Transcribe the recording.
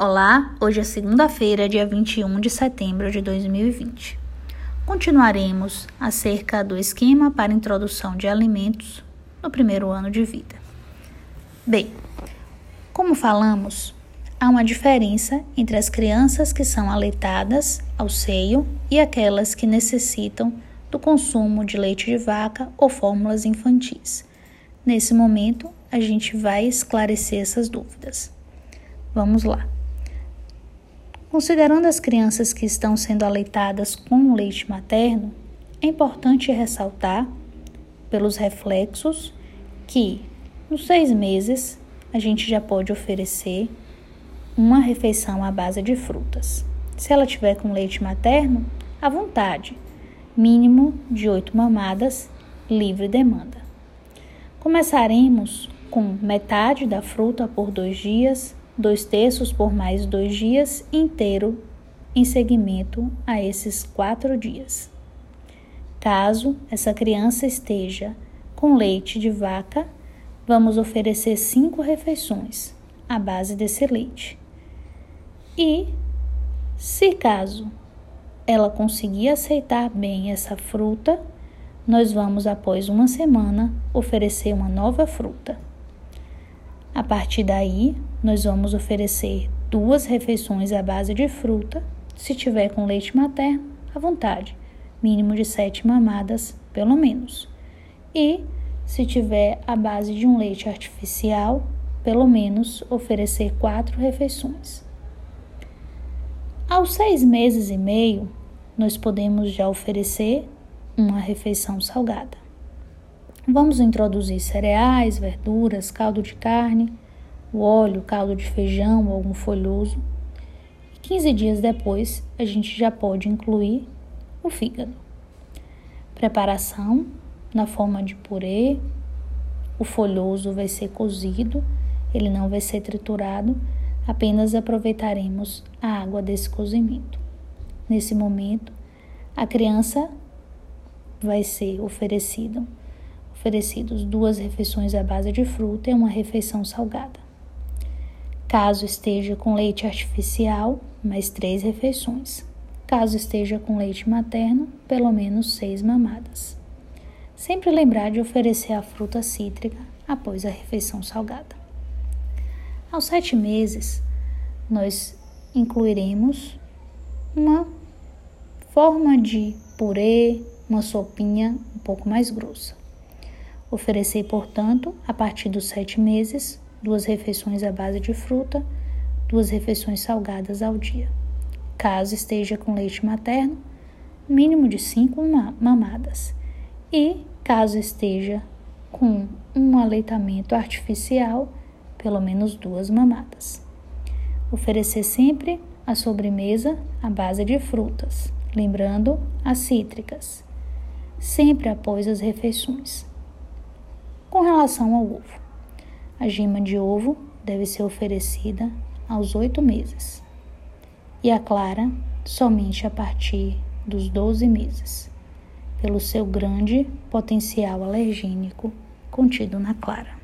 Olá, hoje é segunda-feira, dia 21 de setembro de 2020. Continuaremos acerca do esquema para introdução de alimentos no primeiro ano de vida. Bem, como falamos, há uma diferença entre as crianças que são aleitadas ao seio e aquelas que necessitam do consumo de leite de vaca ou fórmulas infantis. Nesse momento, a gente vai esclarecer essas dúvidas. Vamos lá. Considerando as crianças que estão sendo aleitadas com leite materno, é importante ressaltar, pelos reflexos, que nos seis meses a gente já pode oferecer uma refeição à base de frutas. Se ela tiver com leite materno, à vontade, mínimo de oito mamadas, livre demanda. Começaremos com metade da fruta por dois dias dois terços por mais dois dias inteiro em seguimento a esses quatro dias. Caso essa criança esteja com leite de vaca, vamos oferecer cinco refeições à base desse leite. E, se caso ela conseguir aceitar bem essa fruta, nós vamos, após uma semana, oferecer uma nova fruta. A partir daí, nós vamos oferecer duas refeições à base de fruta, se tiver com leite materno, à vontade, mínimo de sete mamadas, pelo menos. E, se tiver à base de um leite artificial, pelo menos oferecer quatro refeições. Aos seis meses e meio, nós podemos já oferecer uma refeição salgada. Vamos introduzir cereais, verduras, caldo de carne, o óleo, caldo de feijão algum folhoso. E 15 dias depois, a gente já pode incluir o fígado. Preparação na forma de purê. O folhoso vai ser cozido, ele não vai ser triturado, apenas aproveitaremos a água desse cozimento. Nesse momento, a criança vai ser oferecida oferecidos duas refeições à base de fruta e uma refeição salgada. Caso esteja com leite artificial, mais três refeições. Caso esteja com leite materno, pelo menos seis mamadas. Sempre lembrar de oferecer a fruta cítrica após a refeição salgada. Aos sete meses, nós incluiremos uma forma de purê, uma sopinha um pouco mais grossa. Oferecer, portanto, a partir dos sete meses, duas refeições à base de fruta, duas refeições salgadas ao dia. Caso esteja com leite materno, mínimo de cinco mamadas. E, caso esteja com um aleitamento artificial, pelo menos duas mamadas. Oferecer sempre a sobremesa à base de frutas, lembrando as cítricas, sempre após as refeições. Com relação ao ovo, a gema de ovo deve ser oferecida aos oito meses e a clara somente a partir dos 12 meses, pelo seu grande potencial alergênico contido na clara.